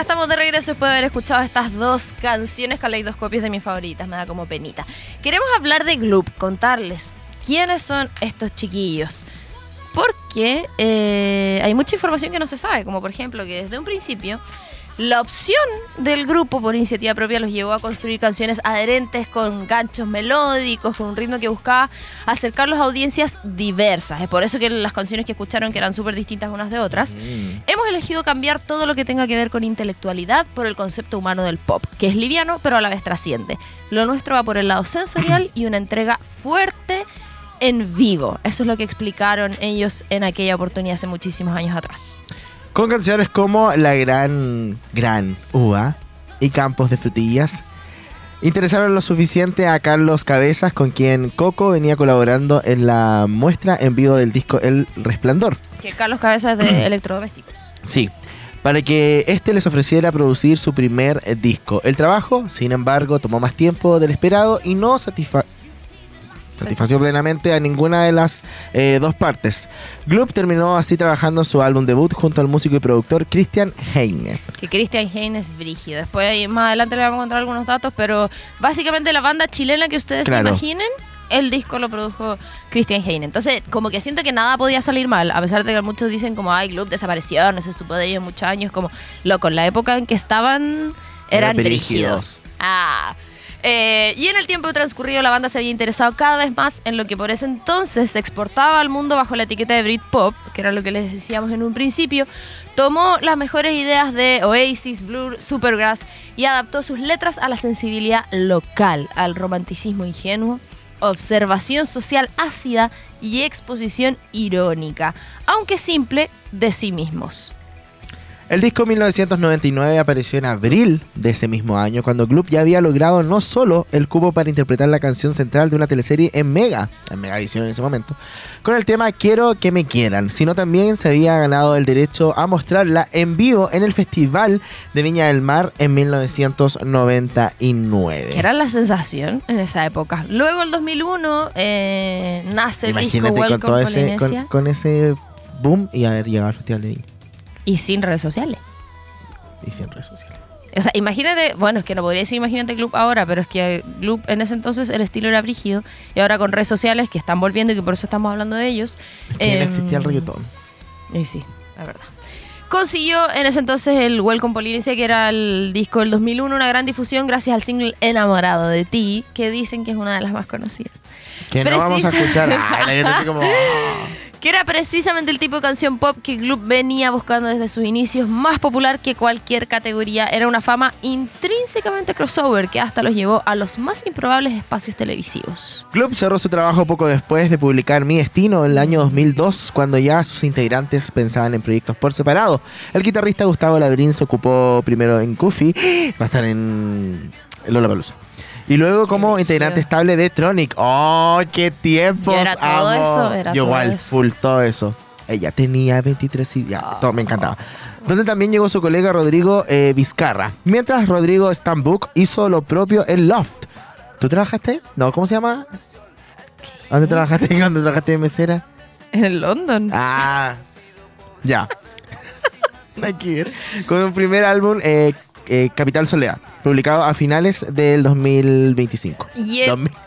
Estamos de regreso después de haber escuchado estas dos canciones caleidoscopios de mis favoritas. Me da como penita. Queremos hablar de Gloop, contarles quiénes son estos chiquillos. Porque eh, hay mucha información que no se sabe, como por ejemplo que desde un principio la opción del grupo por iniciativa propia los llevó a construir canciones adherentes con ganchos melódicos, con un ritmo que buscaba acercarlos a audiencias diversas. Es por eso que las canciones que escucharon que eran súper distintas unas de otras. Mm. Hemos elegido cambiar todo lo que tenga que ver con intelectualidad por el concepto humano del pop, que es liviano pero a la vez trasciende. Lo nuestro va por el lado sensorial y una entrega fuerte en vivo. Eso es lo que explicaron ellos en aquella oportunidad hace muchísimos años atrás. Con canciones como La Gran, Gran Uva y Campos de Frutillas. Interesaron lo suficiente a Carlos Cabezas, con quien Coco venía colaborando en la muestra en vivo del disco El Resplandor. Que Carlos Cabezas de Electrodomésticos. Sí, para que este les ofreciera producir su primer disco. El trabajo, sin embargo, tomó más tiempo del esperado y no satisfa- satisfació plenamente a ninguna de las eh, dos partes. Gloop terminó así trabajando en su álbum debut junto al músico y productor Christian Heine. Que Christian Hein es brígido. Después más adelante le vamos a encontrar algunos datos, pero básicamente la banda chilena que ustedes Claro. se imaginen, el disco lo produjo Christian Hein. Entonces, como que siento que nada podía salir mal, a pesar de que muchos dicen como, ay, Gloop desapareció, no se supo de ellos muchos años, como, loco, en la época en que estaban eran brígidos. brígidos. Ah. Eh, y en el tiempo transcurrido la banda se había interesado cada vez más en lo que por ese entonces se exportaba al mundo bajo la etiqueta de Britpop, que era lo que les decíamos en un principio, tomó las mejores ideas de Oasis, Blur, Supergrass y adaptó sus letras a la sensibilidad local, al romanticismo ingenuo, observación social ácida y exposición irónica, aunque simple, de sí mismos. El disco 1999 apareció en abril de ese mismo año, cuando Gloop ya había logrado no solo el cubo para interpretar la canción central de una teleserie en Mega, en Megavisión en ese momento, con el tema Quiero que me quieran, sino también se había ganado el derecho a mostrarla en vivo en el Festival de Viña del Mar en 1999. que era la sensación en esa época. Luego, el 2001, eh, nace el disco con todo ese, con, con ese boom y haber llegado al Festival de Viña y sin redes sociales. y sin redes sociales. O sea, imagínate, bueno, es que no podría decir imagínate Club ahora, pero es que Club en ese entonces el estilo era brígido y ahora con redes sociales que están volviendo y que por eso estamos hablando de ellos. No em, existía el reggaetón. Y sí, la verdad. Consiguió en ese entonces el Welcome Polynesia, que era el disco del 2001, una gran difusión gracias al single Enamorado de ti, que dicen que es una de las más conocidas. Que no vamos a escuchar. Ay, la gente así como, "Ah". Que era precisamente el tipo de canción pop que Gloop venía buscando desde sus inicios, más popular que cualquier categoría. Era una fama intrínsecamente crossover que hasta los llevó a los más improbables espacios televisivos. Club cerró su trabajo poco después de publicar Mi Destino en el año 2002, cuando ya sus integrantes pensaban en proyectos por separado. El guitarrista Gustavo Labrín se ocupó primero en Goofy, va a estar en Lollapalooza. Y luego como integrante estable de Tronic. ¡Oh, qué tiempos! Y era todo eso, era Yo todo igual, eso. full todo eso. Ella tenía 23 y ya, todo me encantaba. Ah. Donde también llegó su colega Rodrigo eh, Vizcarra. Mientras Rodrigo Stambuk hizo lo propio en Loft. ¿Tú trabajaste? No, ¿cómo se llama? ¿Dónde trabajaste? ¿Dónde trabajaste de mesera? En London. Ah, ya. Con un primer álbum, eh, eh, Capital Soledad, publicado a finales del 2025. Y el- 2000.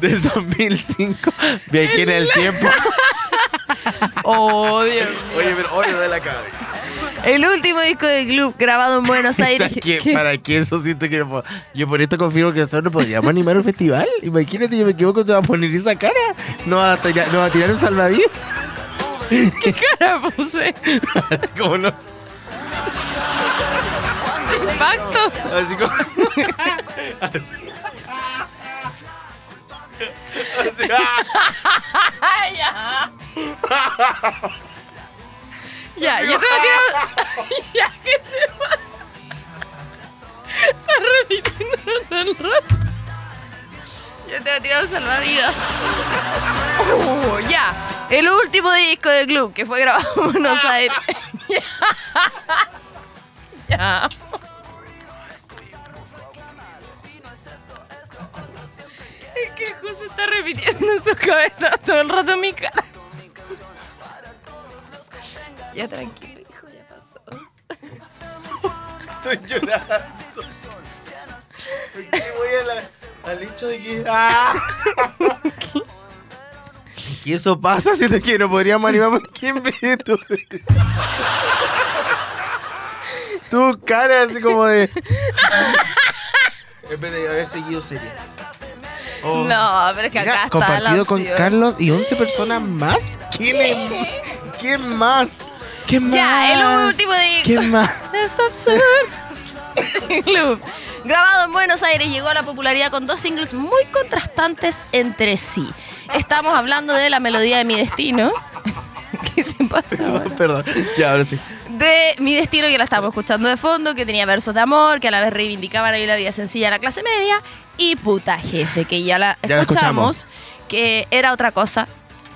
Del 2005. Viajé en el tiempo. Oh, Dios. Oye, pero oye de la cabeza. El último disco de Club grabado en Buenos Aires. ¿Para qué eso siento que no puedo? Yo por esto confirmo que nosotros no podríamos animar un festival. Imagínate, yo me equivoco, te vas a poner esa cara. No vas a tirar, no vas a tirar un salvavidas. ¿Qué cara puse? Así como no. Impacto. Así como. Así. Ay, ya. Ya, yo te voy a tirar. ya, que se va. Estás repitiendo el rato. Yo te voy a tirar un salvavidas. Uh, ya. El último disco de Club que fue grabado en Buenos Aires. ya. ya. Es que José está repitiendo en su cabeza todo el rato mi cara. Ya tranquilo, hijo, ya pasó. Estoy llorando. ¿Por qué voy a la- al hecho de que. ¡Ah! Y eso pasa si te quiero, podríamos animar por quién ve tú. Tu cara así como de. En vez de haber seguido serio. Oh. No, pero es que Mira, acá está la compartido con opción. Carlos y 11 personas más. ¿Quién es? ¿Quién más? ¿Quién más? Ya, el último de ¿Quién más? Es absurdo. Grabado en Buenos Aires, llegó a la popularidad con dos singles muy contrastantes entre sí. Estamos hablando de La melodía de mi destino. ¿Qué te pasa? Perdón, ya ahora sí. De Mi Destino, que la estamos escuchando de fondo, que tenía versos de amor, que a la vez reivindicaban ahí la vida sencilla de la clase media. Y Puta Jefe, que ya la Ya la escuchamos, que era otra cosa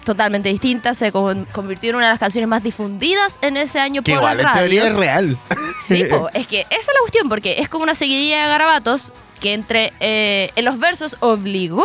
totalmente distinta. Se con- convirtió en una de las canciones más difundidas en ese año Que por igual las en teoría es real. Sí, po, es que esa es la cuestión, porque es como una seguidilla de garabatos que entre eh, en los versos obligó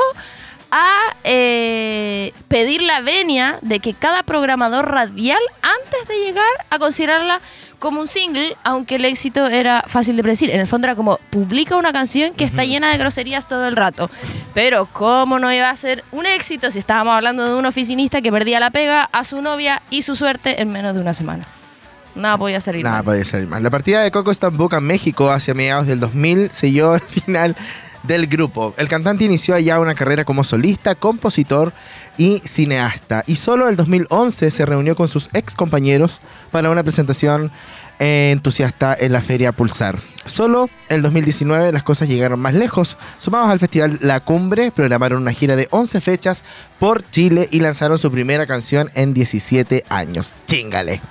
a eh, pedir la venia de que cada programador radial, antes de llegar a considerarla como un single, aunque el éxito era fácil de predecir. En el fondo era como, publica una canción que está llena de groserías todo el rato. Pero ¿cómo no iba a ser un éxito si estábamos hablando de un oficinista que perdía la pega a su novia y su suerte en menos de una semana? Nada podía salir Nada mal. podía salir mal. La partida de Coco Stambuca en México hacia mediados del 2000 selló el final del grupo. El cantante inició allá una carrera como solista, compositor y cineasta. Y solo en el 2011 se reunió con sus ex compañeros para una presentación entusiasta en la feria Pulsar. Solo en el 2019 las cosas llegaron más lejos. Sumados al festival La Cumbre, programaron una gira de 11 fechas por Chile y lanzaron su primera canción en 17 años. ¡Chingale!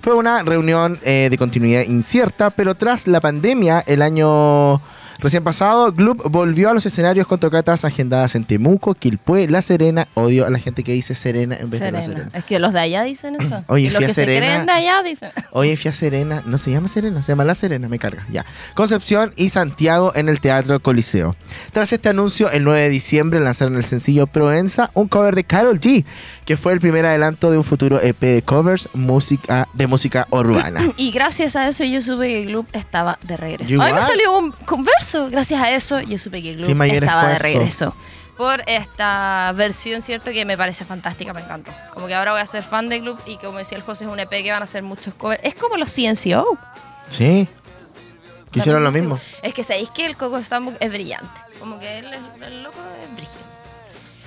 Fue una reunión eh, de continuidad incierta, pero tras la pandemia, el año recién pasado, Gloop volvió a los escenarios con tocatas agendadas en Temuco, Quilpué, La Serena. Odio a la gente que dice Serena en vez de La Serena. Es que los de allá dicen eso. Oye, y los que Serena. se creen de allá dicen. Hoy fui a Serena, no se llama Serena, se llama La Serena, me carga, ya. Concepción y Santiago en el Teatro Coliseo. Tras este anuncio, el 9 de diciembre lanzaron el sencillo Provenza, un cover de Carol G, que fue el primer adelanto de un futuro EP de covers música, de música urbana. Y gracias a eso yo supe que Gloop estaba de regreso. Hoy me salió un converso. Gracias a eso yo supe que Sin mayor estaba de regreso. Por esta versión, cierto, que me parece fantástica, me encantó. Como que ahora voy a ser fan de Gloop y como decía el José, es un EP que van a hacer muchos covers. Es como los CNCO. Sí. Que hicieron lo mismo. Es que sabéis que el Coco Stambuk es brillante. Como que él, es- el loco es brígido.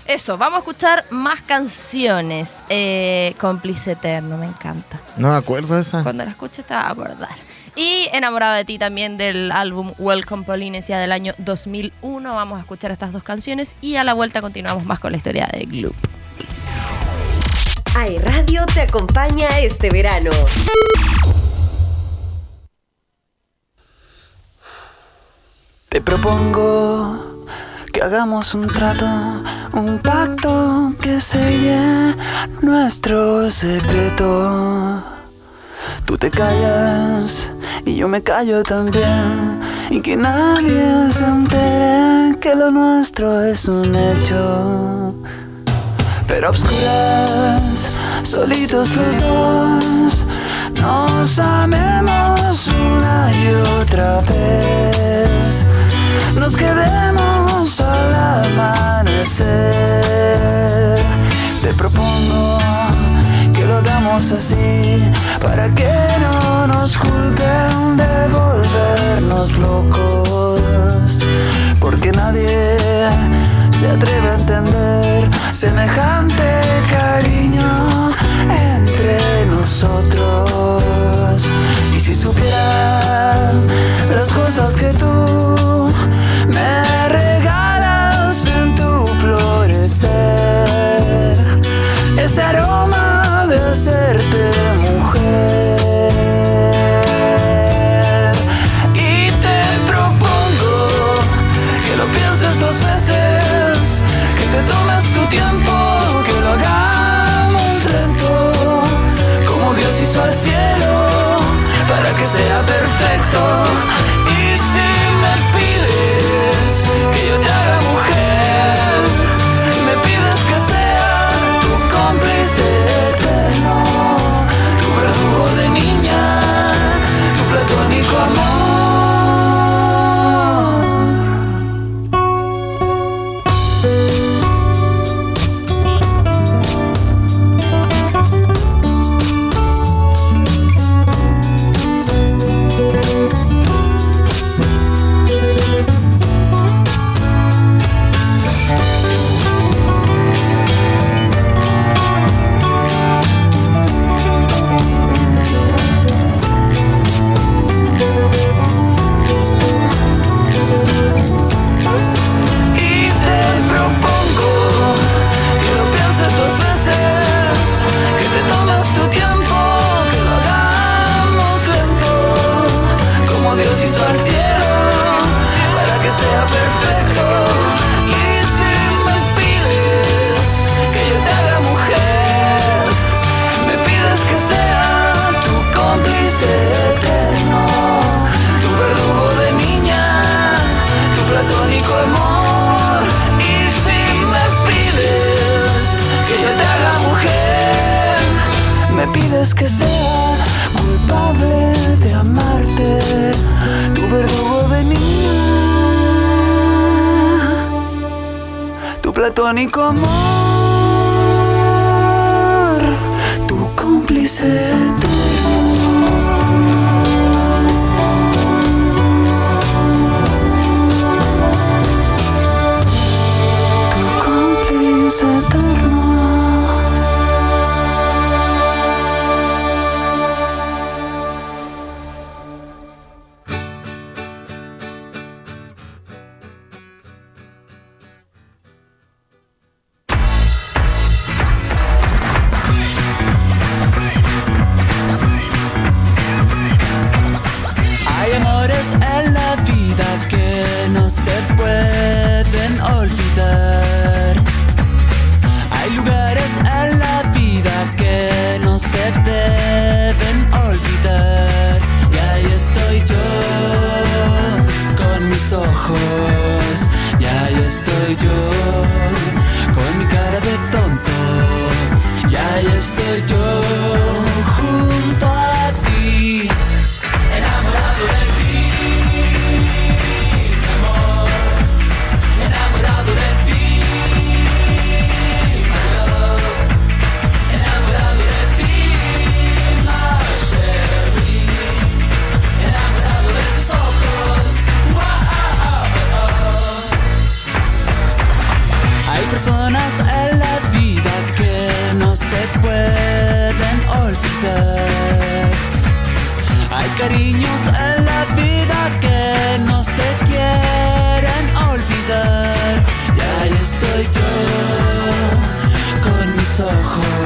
Eso, vamos a escuchar más canciones. Eh, Cómplice Eterno, me encanta. No me acuerdo esa. Cuando la escuches te vas a acordar. Y Enamorada de ti también del álbum Welcome Polinesia del año 2001. Vamos a escuchar estas dos canciones y a la vuelta continuamos más con la historia de Gloop. AI Radio te acompaña este verano. Te propongo que hagamos un trato, un pacto que selle nuestro secreto. Tú te callas y yo me callo también. Y que nadie se entere que lo nuestro es un hecho. Pero obscuras, solitos los dos, nos amemos una y otra vez. Nos quedemos al amanecer. Te propongo que lo hagamos así, para que no nos culpen de volvernos locos. Porque nadie se atreve a entender semejante cariño entre nosotros. Y si supieran las cosas que tú que sea culpable de amarte? Tu verdugo venía, tu platónico amor, tu cómplice deben olvidar. Y ahí estoy yo con mis ojos. Y ahí estoy yo con mi cara de tonto. Y ahí estoy yo con mis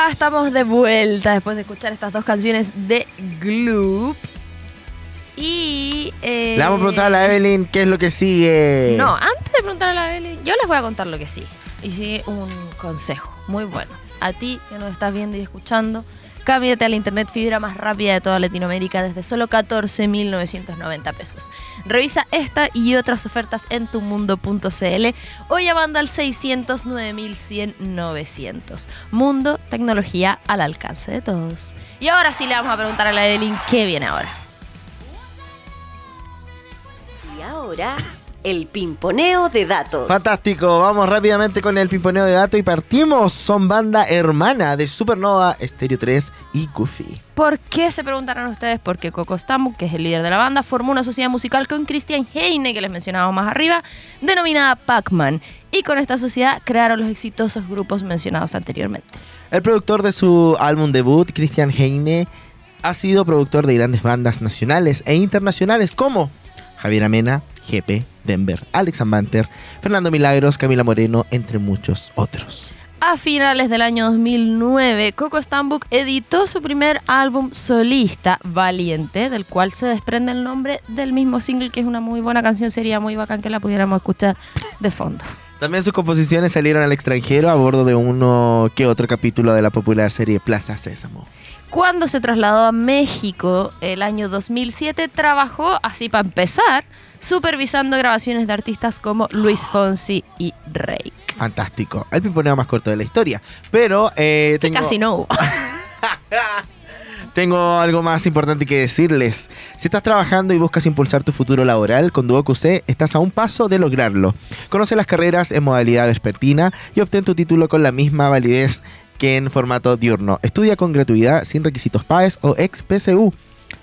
Ya estamos de vuelta después de escuchar estas dos canciones de Gloop. Y. eh, Le vamos a preguntar a la Evelyn qué es lo que sigue. No, antes de preguntar a la Evelyn, yo les voy a contar lo que sí. Y sí, un consejo muy bueno. A ti que nos estás viendo y escuchando, cámbiate a la internet fibra más rápida de toda Latinoamérica desde solo 14.990 pesos. Revisa esta y otras ofertas en tumundo.cl o llamando al 609.100-900. Mundo, tecnología al alcance de todos. Y ahora sí le vamos a preguntar a la Evelyn qué viene ahora. Y ahora, el pimponeo de datos. Fantástico, vamos rápidamente con el pimponeo de datos y partimos. Son banda hermana de Supernova, Stereo 3 y Goofy. ¿Por qué se preguntarán ustedes? Porque Coco Stambuk, que es el líder de la banda, formó una sociedad musical con Christian Heine, que les mencionaba más arriba, denominada Pac-Man. Y con esta sociedad crearon los exitosos grupos mencionados anteriormente. El productor de su álbum debut, Christian Heine, ha sido productor de grandes bandas nacionales e internacionales como Javier Amena, GP, Denver, Alex Ambanter, Fernando Milagros, Camila Moreno, entre muchos otros. A finales del año 2009, Coco Stambuk editó su primer álbum solista, Valiente, del cual se desprende el nombre del mismo single, que es una muy buena canción. Sería muy bacán que la pudiéramos escuchar de fondo. También sus composiciones salieron al extranjero a bordo de uno que otro capítulo de la popular serie Plaza Sésamo. Cuando se trasladó a México el año 2007, trabajó, así para empezar, supervisando grabaciones de artistas como Luis Fonsi y Rake. Fantástico. El pimponeo más corto de la historia. Pero eh, tengo, casi no hubo. tengo algo más importante que decirles. Si estás trabajando y buscas impulsar tu futuro laboral con Duo QC, estás a un paso de lograrlo. Conoce las carreras en modalidad vespertina y obtén tu título con la misma validez que en formato diurno. Estudia con gratuidad sin requisitos PAES o ex PSU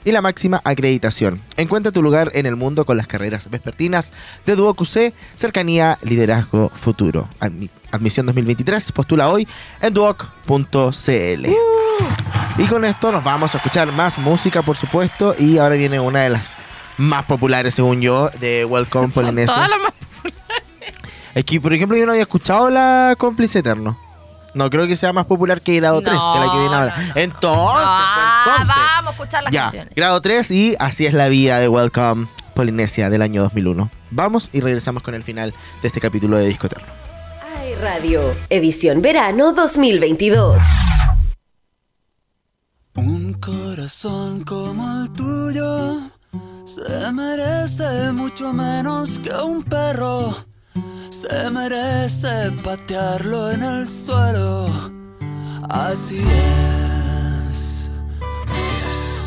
y la máxima acreditación. Encuentra tu lugar en el mundo con las carreras vespertinas de Duo QC, cercanía, liderazgo, futuro. Admi- admisión 2023, postula hoy en duoc.cl. Y con esto nos vamos a escuchar más música, por supuesto, y ahora viene una de las más populares, según yo, de Welcome Polinesia. todas las más- Aquí, por ejemplo, yo no había escuchado la Cómplice Eterno. No creo que sea más popular que Grado 3, que la que viene ahora. no, no. Entonces, Ah, pues, entonces. vamos a escuchar las Ya, canciones. grado 3 y así es la vida de Welcome Polinesia del año 2001. Vamos y regresamos con el final de este capítulo de Disco Eterno. AE Radio, edición verano 2022. Un corazón como el tuyo se merece mucho menos que un perro. Se merece patearlo en el suelo. Así es, así es.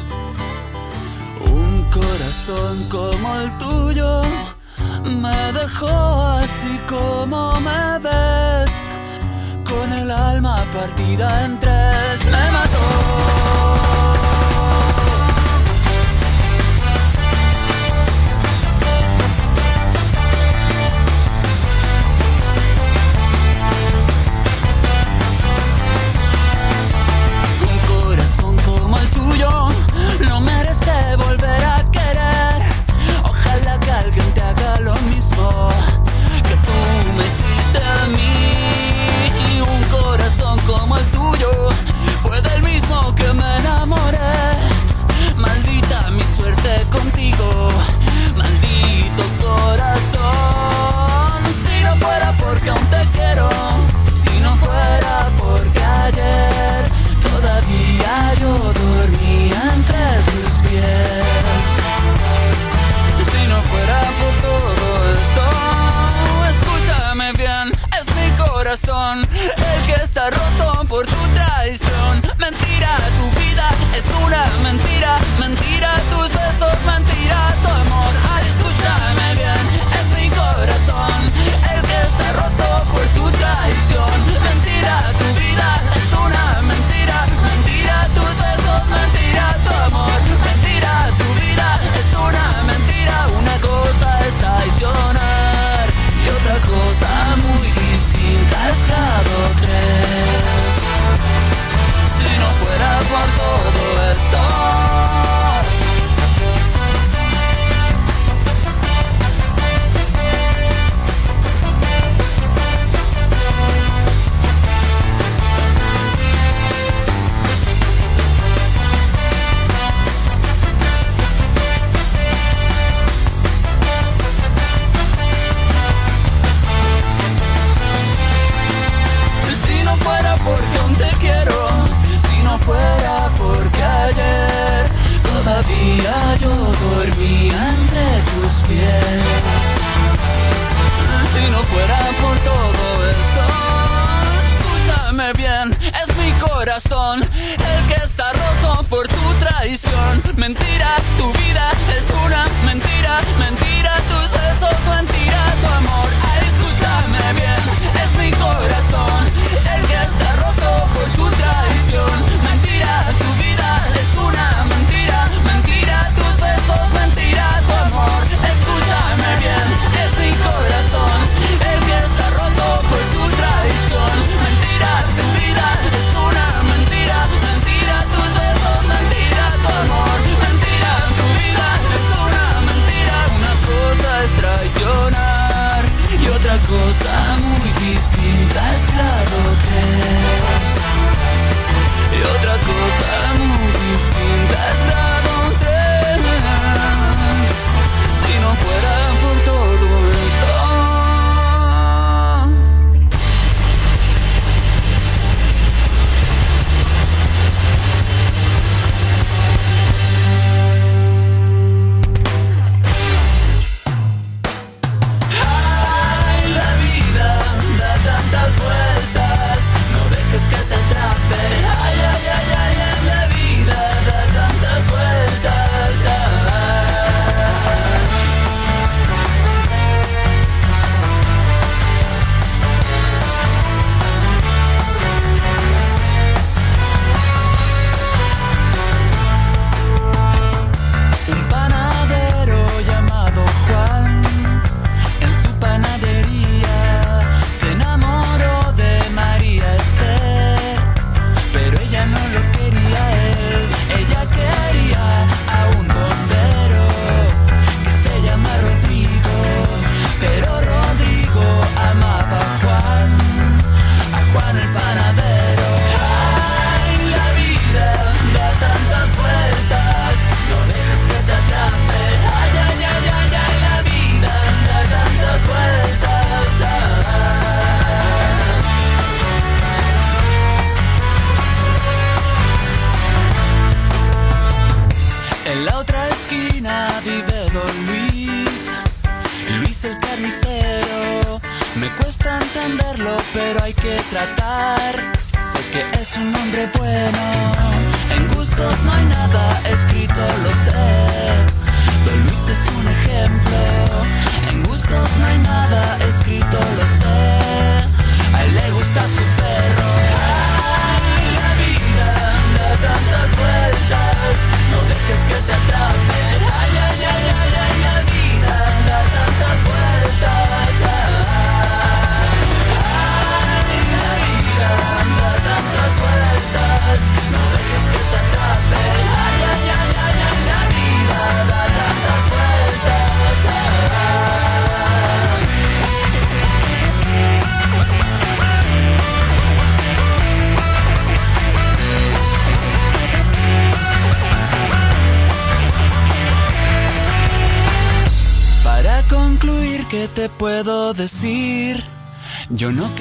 Un corazón como el tuyo me dejó así como me ves. Con el alma partida en tres me mató. No merece volver a querer. Ojalá que alguien te haga lo mismo que tú me hiciste a mí. Un corazón como el tuyo fue del mismo que me enamoré. Maldita mi suerte contigo, maldito corazón. Si no fuera porque aún te quiero, si no fuera porque ayer todavía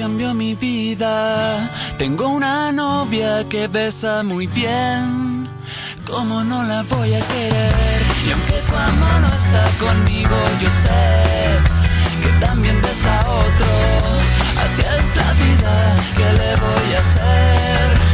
Cambio mi vida. Tengo una novia que besa muy bien. ¿Cómo no la voy a querer? Y aunque cuando no está conmigo, yo sé que también besa a otro. Así es la vida, ¿qué le voy a hacer?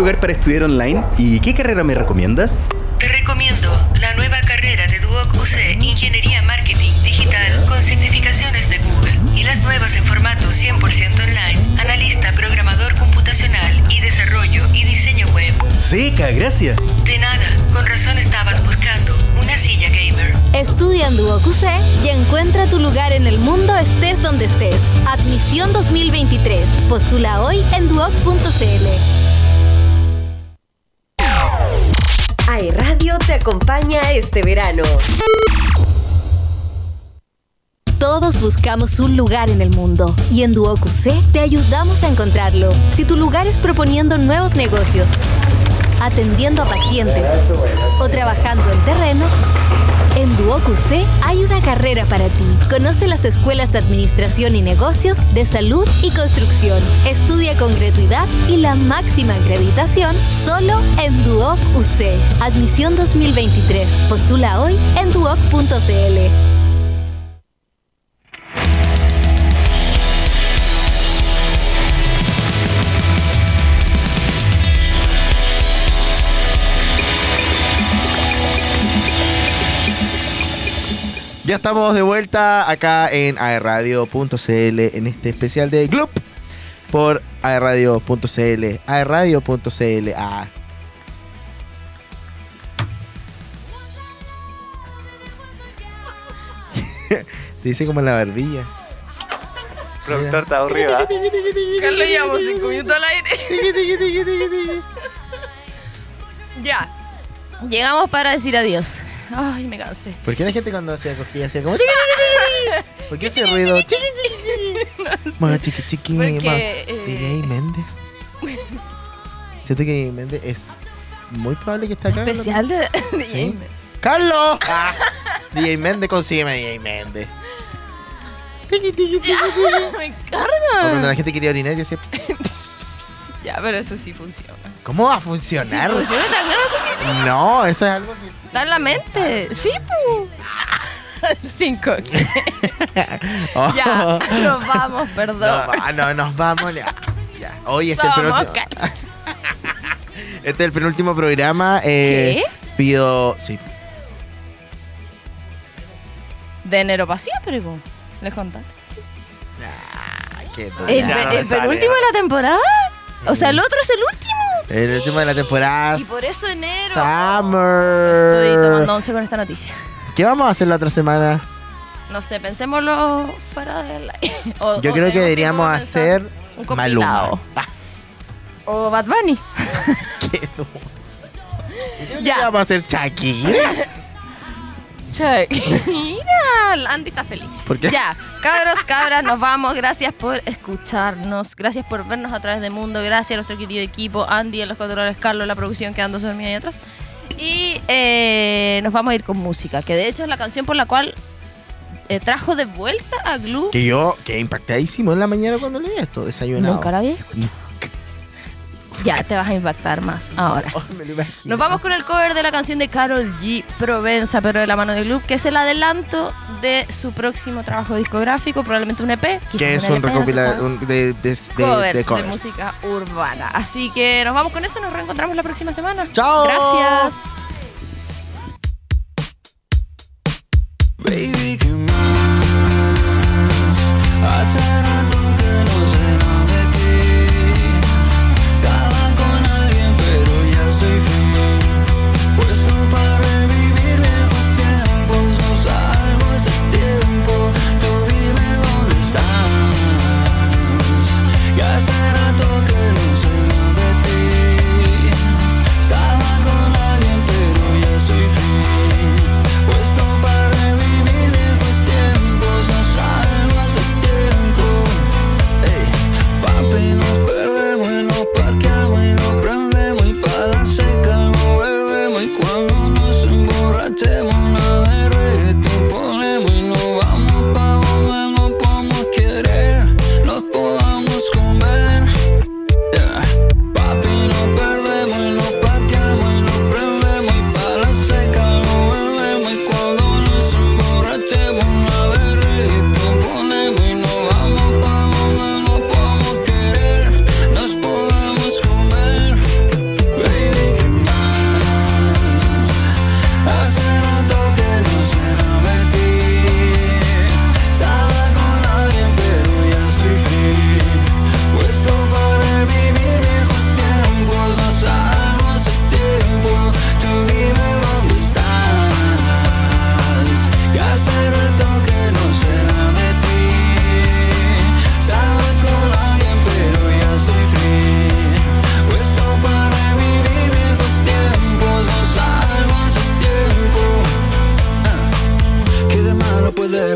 Lugar para estudiar online y qué carrera me recomiendas? Te recomiendo la nueva carrera de Duoc UC Ingeniería Marketing Digital con certificaciones de Google y las nuevas en formato 100% online, analista, programador computacional y desarrollo y diseño web. Seca, gracias. De nada, con razón estabas buscando una silla gamer. Estudia en Duoc UC y encuentra tu lugar en el mundo estés donde estés. Admisión 2023. Postula hoy en duoc.cl. te acompaña este verano. Todos buscamos un lugar en el mundo y en Duoc UC te ayudamos a encontrarlo. Si tu lugar es proponiendo nuevos negocios, atendiendo a pacientes o trabajando en terreno, en Duoc UC hay una carrera para ti. Conoce las escuelas de administración y negocios, de salud y construcción. Estudia con gratuidad y la máxima acreditación solo en Duoc UC. Admisión 2023. Postula hoy en duoc.cl. Ya estamos de vuelta acá en aerradio.cl en este especial de Gloop por aerradio.cl. aerradio.cl. Ah. Te dice como en la barbilla. Productor está aburrido, ¿ah? Carlos, llevamos cinco minutos al aire. ya. Llegamos para decir adiós. Ay, me cansé. ¿Por qué la gente cuando hacía cosquillas hacía como... ¿Por qué ese ruido? Chiqui, chiqui, chiqui. Más chiqui, chiqui. Porque, más. eh, DJ Méndez. Siento que DJ Méndez es muy probable que esté acá. Especial de, de Sí. James. ¡Carlos! Ah, DJ Méndez, consígueme DJ Méndez. Me cuando la gente quería orinar, yo decía, Ya, pero eso sí funciona. ¿cómo va a funcionar? funciona tan ganas no, eso es algo que... Está en la mente. Sí, pu. Cinco. Oh. Ya, nos vamos, perdón. No, va- no, nos vamos. Ya. ya. Hoy este es, el Somos penúltimo, cal- este es el penúltimo programa. Eh, Pido. Sí. De enero para siempre, po. Les contaste. Qué ¿El, no el penúltimo de la temporada? O sea, el otro es el último. El último de la temporada. Y por eso enero. Summer. Estoy tomando once con esta noticia. ¿Qué vamos a hacer la otra semana? No sé, pensémoslo fuera del aire. O- Yo o creo que tenemos deberíamos pensar hacer un compilado. Maluma. O Bad Bunny. qué duro. Yo creo que Ya. vamos a hacer Shakira. Check. Mira, Andy está feliz. ¿Por qué? Ya, cabros, cabras, nos vamos. Gracias por escucharnos. Gracias por vernos a través de Mundo. Gracias a nuestro querido equipo, Andy, a los controles, Carlos, la producción quedando dormida ahí atrás. Y eh, nos vamos a ir con música, que de hecho es la canción por la cual eh, trajo de vuelta a Glue. Que yo quedé impactadísimo en la mañana cuando leí esto, desayunado. Nunca la había escuchado. Ya, te vas a impactar más ahora. Oh, me lo imagino. Nos vamos con el cover de la canción de Carol G. Provenza, pero de la mano de Gloop, que es el adelanto de su próximo trabajo discográfico, probablemente un EP. quizás Que es un un no un- de, de, de- covers de música urbana. Así que nos vamos con eso, nos reencontramos la próxima semana. ¡Chao! Gracias. Baby, ¿qué más?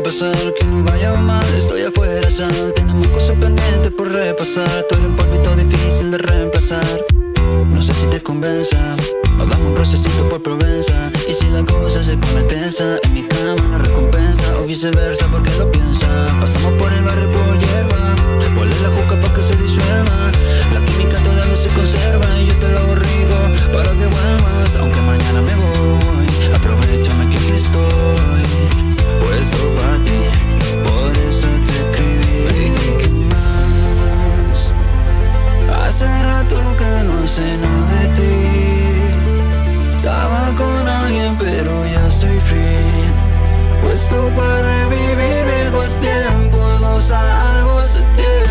pasar que no vaya mal. Estoy afuera, sal. Tenemos cosas pendientes por repasar. Tú eres un polvito difícil de reemplazar. No sé si te convenza. Nos damos un procesito por Provenza. Y si la cosa se pone tensa En mi cama no recompensa. O viceversa porque lo piensa Pasamos por el barrio por hierba. Ponle la juca para que se disuelva. La química todavía se conserva Y yo te lo hago para que vuelvas. Aunque mañana me voy Aprovechame que aquí estoy pues roba a ti, por eso te escribí. ¿Y qué más? Hace rato que no sé nada de ti. Estaba con alguien, pero ya estoy free. Puesto para revivir viejos tiempos, los salvos de ti.